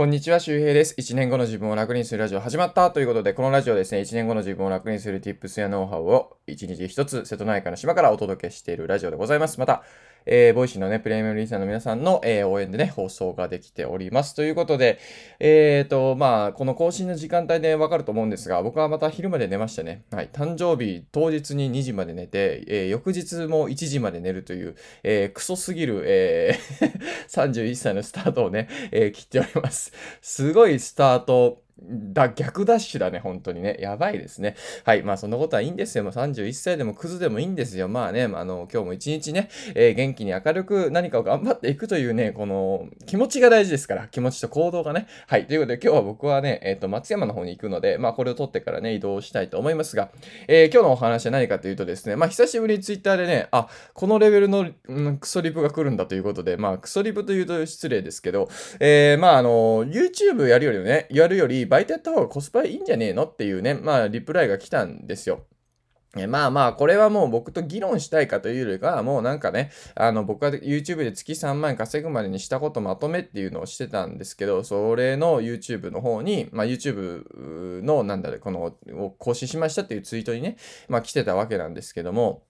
こんにちは、周平です。1年後の自分を楽にするラジオ始まったということで、このラジオですね、1年後の自分を楽にする tips やノウハウを1日1つ瀬戸内海の島からお届けしているラジオでございます。また、えー、 Voicy のね、プレミアムリスナーの皆さんの、えー、応援でね、放送ができております。ということで、えーと、まあ、この更新の時間帯でわかると思うんですが、僕はまた昼まで寝ましたね。はい。誕生日当日に2時まで寝て、えー、翌日も1時まで寝るという、えー、クソすぎる、えー 31歳のスタートをね、えー、切っております。すごいスタート、だ、逆ダッシュだね、本当にね。やばいですね。はい。まあ、そんなことはいいんですよ。もう31歳でもクズでもいいんですよ。まあね、あの、今日も一日ね、えー、元気に明るく何かを頑張っていくというね、この、気持ちが大事ですから。気持ちと行動がね。はい。ということで、今日は僕はね、えっ、ー、と、松山の方に行くので、まあ、これを取ってからね、移動したいと思いますが、えー、今日のお話は何かというとですね、まあ、久しぶりにツイッターでね、あ、このレベルの、うん、クソリプが来るんだということで、まあ、クソリプというと失礼ですけど、えー、まあ、あの、YouTube やるよりね、やるより、バイトやった方がコスパいいんじゃねえの？っていうね、まあ、リプライが来たんですよ。えまあまあ、これはもう僕と議論したいかというよりかは、もうなんかね、あの、僕は YouTube で月3万円稼ぐまでにしたことまとめっていうのをしてたんですけど、それの YouTube の方に、まあ YouTube の、なんだろう、この、を更新しましたっていうツイートにね、まあ来てたわけなんですけども、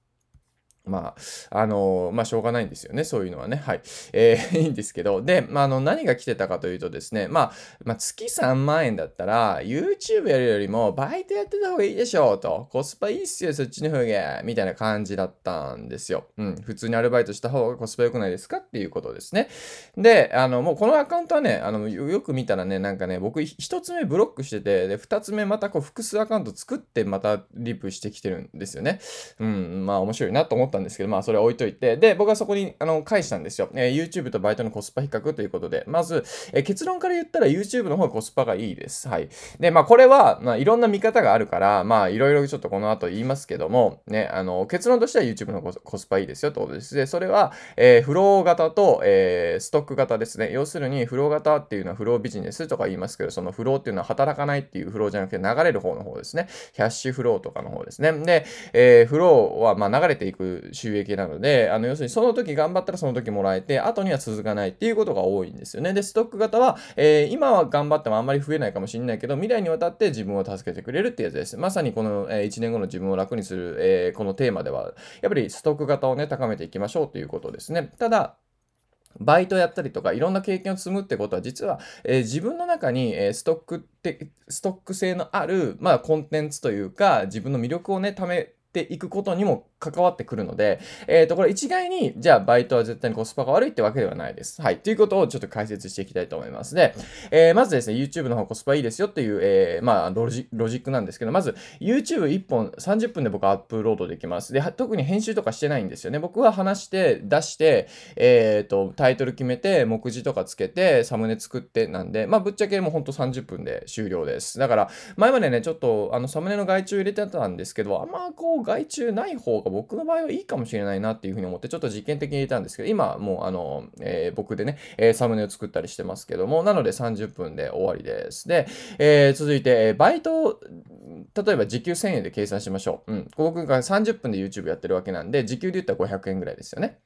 まあ、あのー、まあ、しょうがないんですよね。そういうのはね。はい。えー、いいんですけど。で、まあ、あの、何が来てたかというとですね、まあ、まあ、月3万円だったら、YouTube やるよりも、バイトやってた方がいいでしょうと。コスパいいっすよ、そっちの方が。みたいな感じだったんですよ。うん。普通にアルバイトした方がコスパ良くないですかっていうことですね。で、あの、もうこのアカウントはね、あの、よく見たらね、なんかね、僕、一つ目ブロックしてて、で、二つ目またこう、複数アカウント作って、またリプしてきてるんですよね。うん。まあ、面白いなと思ってたんですけど、まあ、それ置いといて、で、僕はそこに、あの、返したんですよ。えー、YouTube とバイトのコスパ比較ということで、まず、えー、結論から言ったら YouTube の方がコスパがいいです。はい。で、まあ、これは、まあ、いろんな見方があるから、まあ、いろいろちょっとこの後言いますけども、ね、あの、結論としては YouTube のコスパいいですよってことです。で、それは、えー、フロー型と、えー、ストック型ですね。要するに、フロー型っていうのはフロービジネスとか言いますけど、そのフローっていうのは働かないっていうフローじゃなくて流れる方の方ですね。キャッシュフローとかの方ですね。で、えー、フローは、まあ、流れていく収益なので、あの、要するにその時頑張ったらその時もらえて、後には続かないっていうことが多いんですよね。で、ストック型は、えー、今は頑張ってもあんまり増えないかもしれないけど、未来にわたって自分を助けてくれるってやつです。まさにこの、えー、1年後の自分を楽にする、えー、このテーマでは、やっぱりストック型をね、高めていきましょうということですね。ただ、バイトやったりとか、いろんな経験を積むってことは、実は、えー、自分の中に、えー、ストックって、ストック性のある、まあ、コンテンツというか、自分の魅力をね、ためていくことにも関わってくるので、えっ、ー、と、これ一概に、じゃあバイトは絶対にコスパが悪いってわけではないです。はい。ということをちょっと解説していきたいと思います。で、えー、まずですね、YouTube の方コスパいいですよっていう、えー、まあロジ、ロジックなんですけど、まず YouTube1 本30分で僕アップロードできます。で、特に編集とかしてないんですよね。僕は話して、出して、えっ、ー、と、タイトル決めて、目次とかつけて、サムネ作ってなんで、まあぶっちゃけもうほんと30分で終了です。だから、前までね、ちょっとあのサムネの外注入れてたんですけど、あんまこう外注ない方が僕の場合はいいかもしれないなっていうふうに思って、ちょっと実験的に入れたんですけど、今もうあの、えー、僕でね、えー、サムネを作ったりしてますけども、なので30分で終わりです。で、えー、続いて、バイト、例えば時給1000円で計算しましょう。うん。僕が30分で YouTube やってるわけなんで、時給で言ったら500円ぐらいですよね。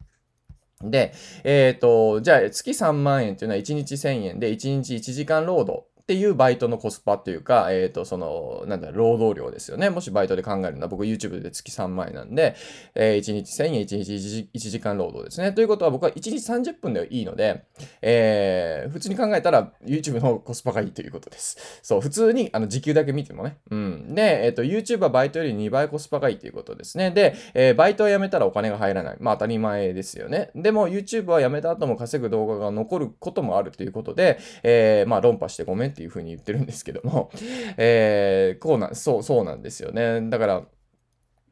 で、えっ、ー、と、じゃあ月3万円っていうのは1日1000円で1日1時間労働っていうバイトのコスパっていうか、えっ、ー、と、その、なんだ、労働量ですよね。もしバイトで考えるのは、僕 YouTube で月3万円なんで、えー、1日1000円、1日 1, 時間労働ですね。ということは僕は1日30分でいいので、えー、普通に考えたら YouTube のコスパがいいということです。そう、普通にあの時給だけ見てもね。うん。で、えっ、ー、と、YouTube はバイトより2倍コスパがいいということですね。で、えー、バイトを辞めたらお金が入らない。まあ当たり前ですよね。でも YouTube は辞めた後も稼ぐ動画が残ることもあるということで、えー、まあ論破してごめんっていうふうに言ってるんですけども、えー、こうな、そう、そうなんですよね。だから、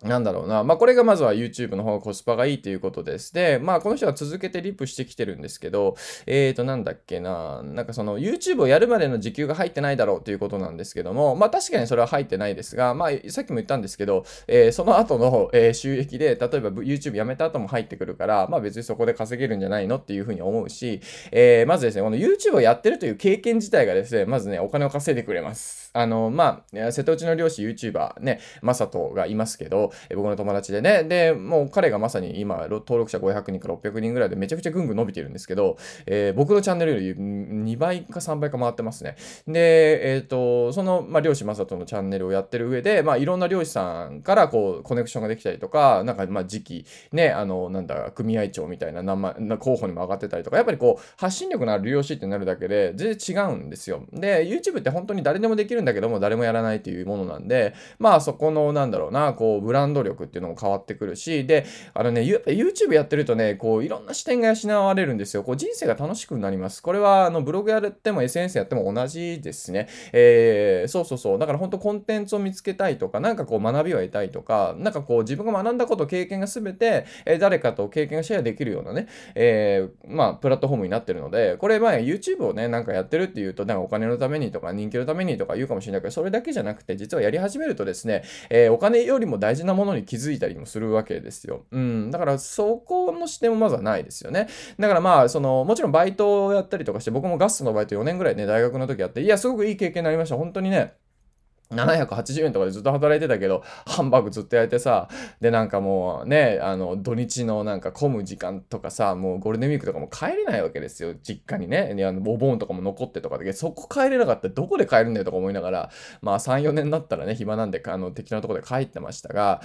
なんだろうな。まあ、これがまずは YouTube の方がコスパがいいということです。で、まあ、この人は続けてリップしてきてるんですけど、えーと、なんだっけな。なんかその YouTube をやるまでの時給が入ってないだろうということなんですけども、まあ、確かにそれは入ってないですが、まあ、さっきも言ったんですけど、えー、その後の、え、収益で、例えば YouTube やめた後も入ってくるから、まあ、別にそこで稼げるんじゃないのっていうふうに思うし、えー、まずですね、この YouTube をやってるという経験自体がですね、まずね、お金を稼いでくれます。あの、まあ、瀬戸内の漁師 YouTuber ね、マサトがいますけど、僕の友達でね。で、もう彼がまさに今、登録者500人から600人ぐらいでめちゃくちゃぐんぐん伸びてるんですけど、えー、僕のチャンネルより2倍か3倍か回ってますね。で、えっ、ー、と、その、まあ、漁師正人のチャンネルをやってる上で、まあ、いろんな漁師さんからこう、コネクションができたりとか、なんか、まあ、時期、ね、あの、なんだ、組合長みたいな名前、候補にも上がってたりとか、やっぱりこう、発信力のある漁師ってなるだけで、全然違うんですよ。で、YouTube って本当に誰でもできるんだけども、誰もやらないっていうものなんで、まあ、そこの、なんだろうな、こう、ブランド力っていうのも変わってくるし、で、あのね、YouTube やってるとね、こう、いろんな視点が養われるんですよ。こう、人生が楽しくなります。これは、あの、ブログやっても SNS やっても同じですね。えー、そうそうそう。だから本当コンテンツを見つけたいとか、なんかこう、学びを得たいとか、なんかこう、自分が学んだこと、経験が全て、えー、誰かと経験がシェアできるようなね、えー、まあ、プラットフォームになってるので、これ、まあ、YouTube をね、なんかやってるっていうと、なんかお金のためにとか、人気のためにとか言うかもしれないけど、それだけじゃなくて、実はやり始めるとですね、えー、お金よりも大事なものに気づいたりもするわけですよ。うん。だから、そこの視点もまずはないですよね。だからまあ、その、もちろんバイトをやったりとかして、僕もガストのバイト4年ぐらいね、大学の時やって、いや、すごくいい経験になりました。本当にね。780円とかでずっと働いてたけど、ハンバーグずっと焼いてさ、で、なんかもうね、あの、土日のなんか混む時間とかさ、もうゴールデンウィークとかも帰れないわけですよ、実家にね。あのお盆とかも残ってとかで、そこ帰れなかったらどこで帰るんだよとか思いながら、まあ3、4年だったらね、暇なんで、あの、適当なとこで帰ってましたが、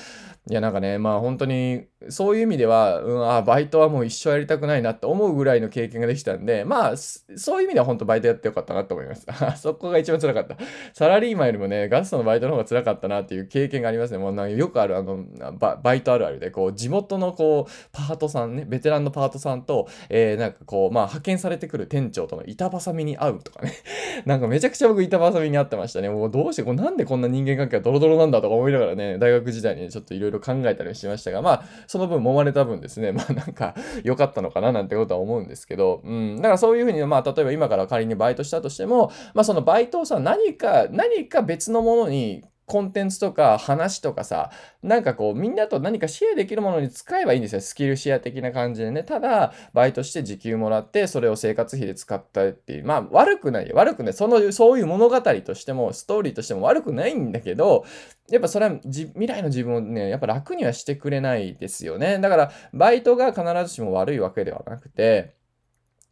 いや、なんかね、まあ本当に、そういう意味では、うん、あ、バイトはもう一生やりたくないなって思うぐらいの経験ができたんで、まあ、そういう意味では本当バイトやってよかったなと思います。そこが一番辛かった。サラリーマンよりもね、ガストのバイトの方が辛かったなっていう経験がありますね。もうなんかよくあるあのバ、イトあるあるで、こう、地元のこう、パートさんね、ベテランのパートさんと、えー、なんかこう、まあ、派遣されてくる店長との板挟みに会うとかね。なんかめちゃくちゃ僕板挟みに会ってましたね。もうどうして、こうなんでこんな人間関係がドロドロなんだとか思いながらね、大学時代にちょっといろいろ考えたりしましたが、まあ、その分揉まれた分ですね、まあなんか良かったのかななんてことは思うんですけど、うん、だからそういうふうに、まあ例えば今から仮にバイトしたとしても、まあそのバイトをさ、何か、何か別のものものにコンテンツとか話とかさ、なんかこう、みんなと何かシェアできるものに使えばいいんですよ。スキルシェア的な感じでね。ただ、バイトして時給もらって、それを生活費で使ったっていう。まあ、悪くない。悪くない。その、そういう物語としても、ストーリーとしても悪くないんだけど、やっぱそれは未来の自分をね、やっぱ楽にはしてくれないですよね。だから、バイトが必ずしも悪いわけではなくて、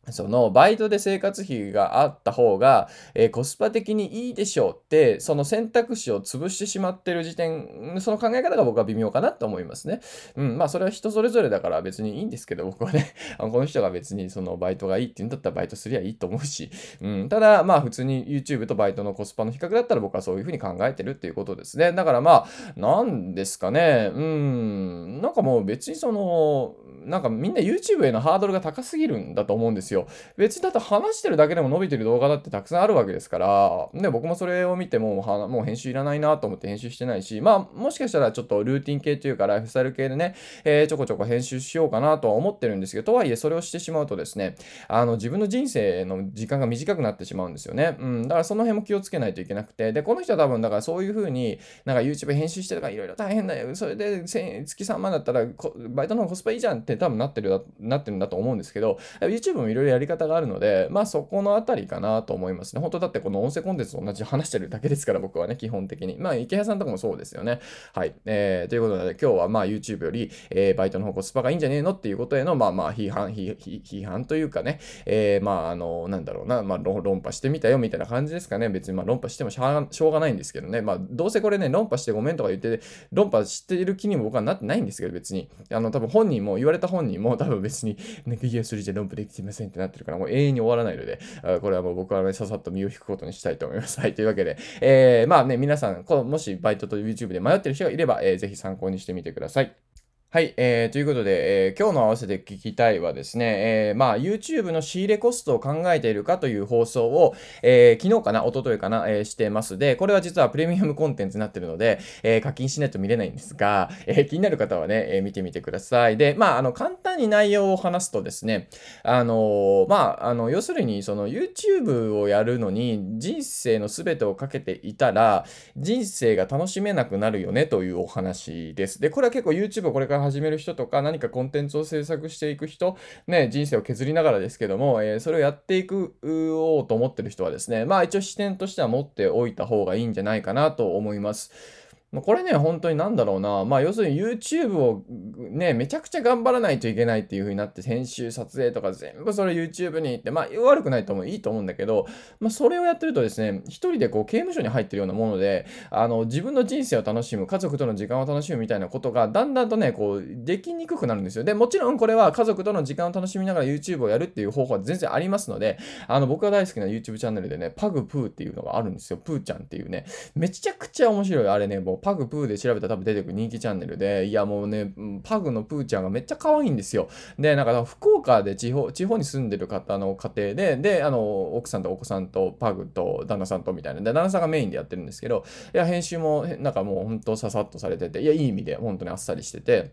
そのバイトで生活費があった方が、えー、コスパ的にいいでしょうって、その選択肢を潰してしまってる時点、その考え方が僕は微妙かなと思いますね。うん、まあそれは人それぞれだから別にいいんですけど、僕はね、この人が別にそのバイトがいいって言うんだったらバイトすりゃいいと思うし、うん、ただまあ普通に YouTube とバイトのコスパの比較だったら僕はそういうふうに考えてるっていうことですね。だからまあ、なんですかね、うん、なんかもう別にその、なんかみんな YouTube へのハードルが高すぎるんだと思うんですよ。別にだって話してるだけでも伸びてる動画だってたくさんあるわけですから、ね、僕もそれを見てもはもう編集いらないなと思って編集してないし、まあもしかしたらちょっとルーティン系というかライフスタイル系でね、えー、ちょこちょこ編集しようかなとは思ってるんですけど、とはいえそれをしてしまうとですね、あの自分の人生の時間が短くなってしまうんですよね。うん、だからその辺も気をつけないといけなくて、で、この人は多分だからそういう風になんか YouTube 編集してとかいろいろ大変だよ。それで月3万だったらバイトの方がコスパいいじゃんって多分なってるなってるんだと思うんですけど、YouTube もいろいろやり方があるので、まあそこのあたりかなと思いますね。本当だってこの音声コンテンツと同じ話してるだけですから、僕はね、基本的に。まあ、池谷さんとかもそうですよね。はい。えー、ということで、今日はまあ YouTube より、えー、バイトの方コスパがいいんじゃねえのっていうことへの、まあまあ批判、批判というかね、えー、まああの、なんだろうな、まあ論破してみたよみたいな感じですかね。別にまあ論破してもしょうがないんですけどね。まあどうせこれね、論破してごめんとか言って、論破してる気にも僕はなってないんですけど、別に。あの、多分本人も、言われた本人も多分別に、ね、いや、それじゃ論破できてませんってなってるから、もう永遠に終わらないので、これはもう僕はね、ささっと身を引くことにしたいと思います。はい、というわけで、えー、まあね、皆さん、こもしバイトと YouTube で迷ってる人がいれば、えー、ぜひ参考にしてみてください。はい、えー、ということで、えー、今日の合わせて聞きたいはですね、えー、まあ、YouTube の仕入れコストを考えているかという放送を、えー、昨日かな、一昨日かな、えー、してます。で、これは実はプレミアムコンテンツになってるので、えー、課金しないと見れないんですが、えー、気になる方はね、えー、見てみてください。で、まあ、あの、簡単に内容を話すとですね、あの、まあ、あの、要するに、その YouTube をやるのに人生の全てをかけていたら、人生が楽しめなくなるよねというお話です。で、これは結構 YouTube をこれから始める人とか、何かコンテンツを制作していく人、ね、人生を削りながらですけども、えー、それをやっていくおうと思ってる人はですね、まあ一応視点としては持っておいた方がいいんじゃないかなと思います。ま、これね、ほんとになんだろうな、まあ、要するに YouTube をね、めちゃくちゃ頑張らないといけないっていう風になって、編集、撮影とか全部それ YouTube に行って、まあ、悪くないと思う。いいと思うんだけど、まあ、それをやってるとですね、一人でこう刑務所に入ってるようなもので、あの、自分の人生を楽しむ、家族との時間を楽しむみたいなことが、だんだんとね、こう、できにくくなるんですよ。で、もちろんこれは家族との時間を楽しみながら YouTube をやるっていう方法は全然ありますので、あの、僕が大好きな YouTube チャンネルでね、パグプーっていうのがあるんですよ。プーちゃんっていうね、めちゃくちゃ面白い。あれね、もうパグプーで調べたら多分出てくる人気チャンネルで、いやもうね、パグのプーちゃんがめっちゃ可愛いんですよ。で、なんか福岡で地方、地方に住んでる方の家庭で、で、あの、奥さんとお子さんとパグと旦那さんとみたいな。で、旦那さんがメインでやってるんですけど、いや、編集もなんかもうほんとささっとされてて、いや、いい意味で本当にあっさりしてて、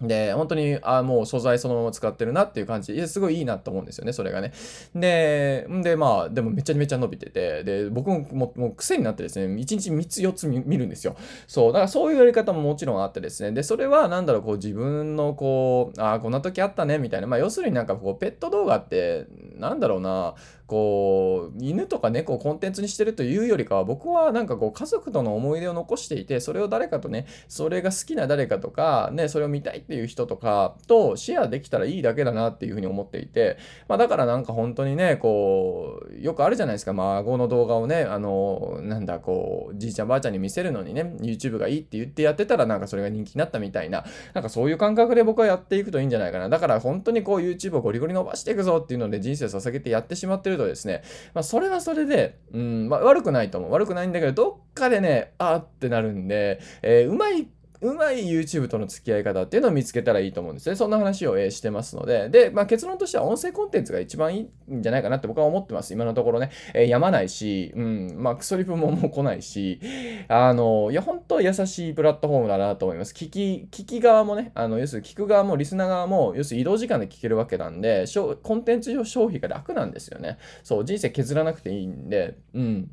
で、本当に、あもう素材そのまま使ってるなっていう感じ。いや、すごいいいなと思うんですよね、それがね。で、んで、まあ、でもめちゃめちゃ伸びてて、で、僕ももう癖になってですね、1日3つ4つ見るんですよ。そう、だからそういうやり方ももちろんあってですね、で、それはなんだろう、こう自分のこう、ああ、こんな時あったね、みたいな。まあ、要するになんかこう、ペット動画って、なんだろうな、こう、犬とか猫をコンテンツにしてるというよりかは、僕はなんかこう、家族との思い出を残していて、それを誰かとね、それが好きな誰かとか、ね、それを見たいっていう人とかとシェアできたらいいだけだなっていうふうに思っていて、まあだからなんか本当にね、こう、よくあるじゃないですか、孫の動画をね、あの、なんだ、こう、じいちゃんばあちゃんに見せるのにね、YouTube がいいって言ってやってたらなんかそれが人気になったみたいな、なんかそういう感覚で僕はやっていくといいんじゃないかな。だから本当にこう YouTube をゴリゴリ伸ばしていくぞっていうので人生を捧げてやってしまってるとですね、まあ、それはそれで、うん、まあ、悪くないと思う。悪くないんだけど、どっかでね、あーってなるんで、えー、うまいうまい YouTube との付き合い方っていうのを見つけたらいいと思うんですね。そんな話を、え、してますので。で、まあ、結論としては音声コンテンツが一番いいんじゃないかなって僕は思ってます。今のところね。えー、やまないし、うん、まあ、クソリプももう来ないし、あの、いや、本当優しいプラットフォームだなと思います。聞き、聞き側もね、あの、要するに聞く側もリスナー側も、要するに移動時間で聞けるわけなんで、コンテンツ上消費が楽なんですよね。そう、人生削らなくていいんで、うん。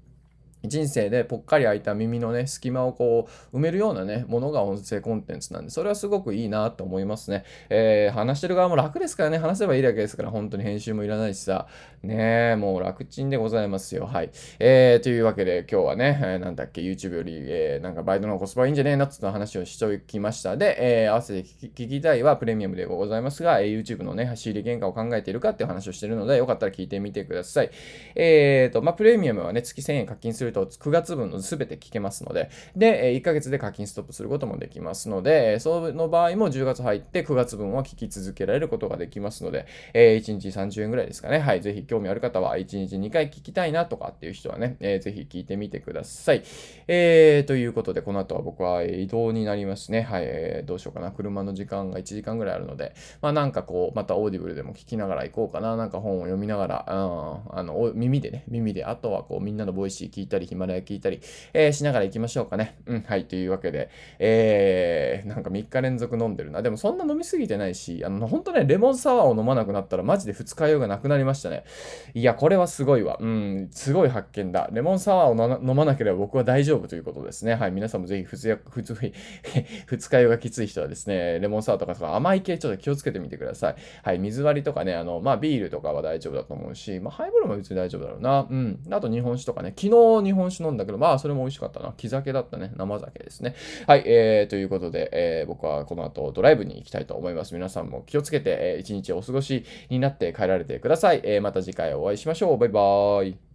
人生でぽっかり開いた耳のね、隙間をこう埋めるようなね、ものが音声コンテンツなんで、それはすごくいいなと思いますね。えー、話してる側も楽ですからね、話せばいいだけですから、本当に編集もいらないしさ、ねえ、もう楽ちんでございますよ。はい。えー、というわけで今日はね、えー、なんだっけ、YouTube より、えー、なんかバイトのコスパいいんじゃねえなっつった話をしておきました。で、えー、合わせて聞きたいはプレミアムでございますが、えー、YouTube のね、仕入れ原価を考えているかっていう話をしてるので、よかったら聞いてみてください。えーと、まあ、プレミアムはね、月1000円課金すると9月分の全て聞けますので、で、1ヶ月で課金ストップすることもできますので、その場合も10月入って9月分は聞き続けられることができますので、え1日30円ぐらいですかね。はい。ぜひ興味ある方は1日2回聞きたいなとかっていう人はね、えー、ぜひ聞いてみてください。えー、ということで、この後は僕は移動になりますね。はい。えー、どうしようかな。車の時間が1時間ぐらいあるので、まあなんかこう、また Audible でも聞きながら行こうかな。なんか本を読みながら、うん、あの、耳でね、耳で、あとはこう、みんなの Voicy 聞いたり、ヒマラヤ聞いたり、えー、しながら行きましょうかね。うん、はい、というわけで、えー、なんか3日連続飲んでるな。でもそんな飲みすぎてないし、あの、ほんとね、レモンサワーを飲まなくなったらマジで二日酔いがなくなりましたね。いや、これはすごいわ。うん、すごい発見だ。レモンサワーを飲まなければ僕は大丈夫ということですね。はい、皆さんもぜひ普通、普通、二日酔いがきつい人はですね、レモンサワーとかとか甘い系ちょっと気をつけてみてください。はい、水割りとかね、あの、まあビールとかは大丈夫だと思うし、まあハイボールも別に大丈夫だろうな。うん。あと日本酒とかね、昨日日本酒飲んだけど、まあそれも美味しかったな。木酒だったね。生酒ですね。はい、えー、ということで、えー、僕はこの後ドライブに行きたいと思います。皆さんも気をつけて、えー、一日お過ごしになって帰られてください。えー、また次回お会いしましょう。バイバーイ。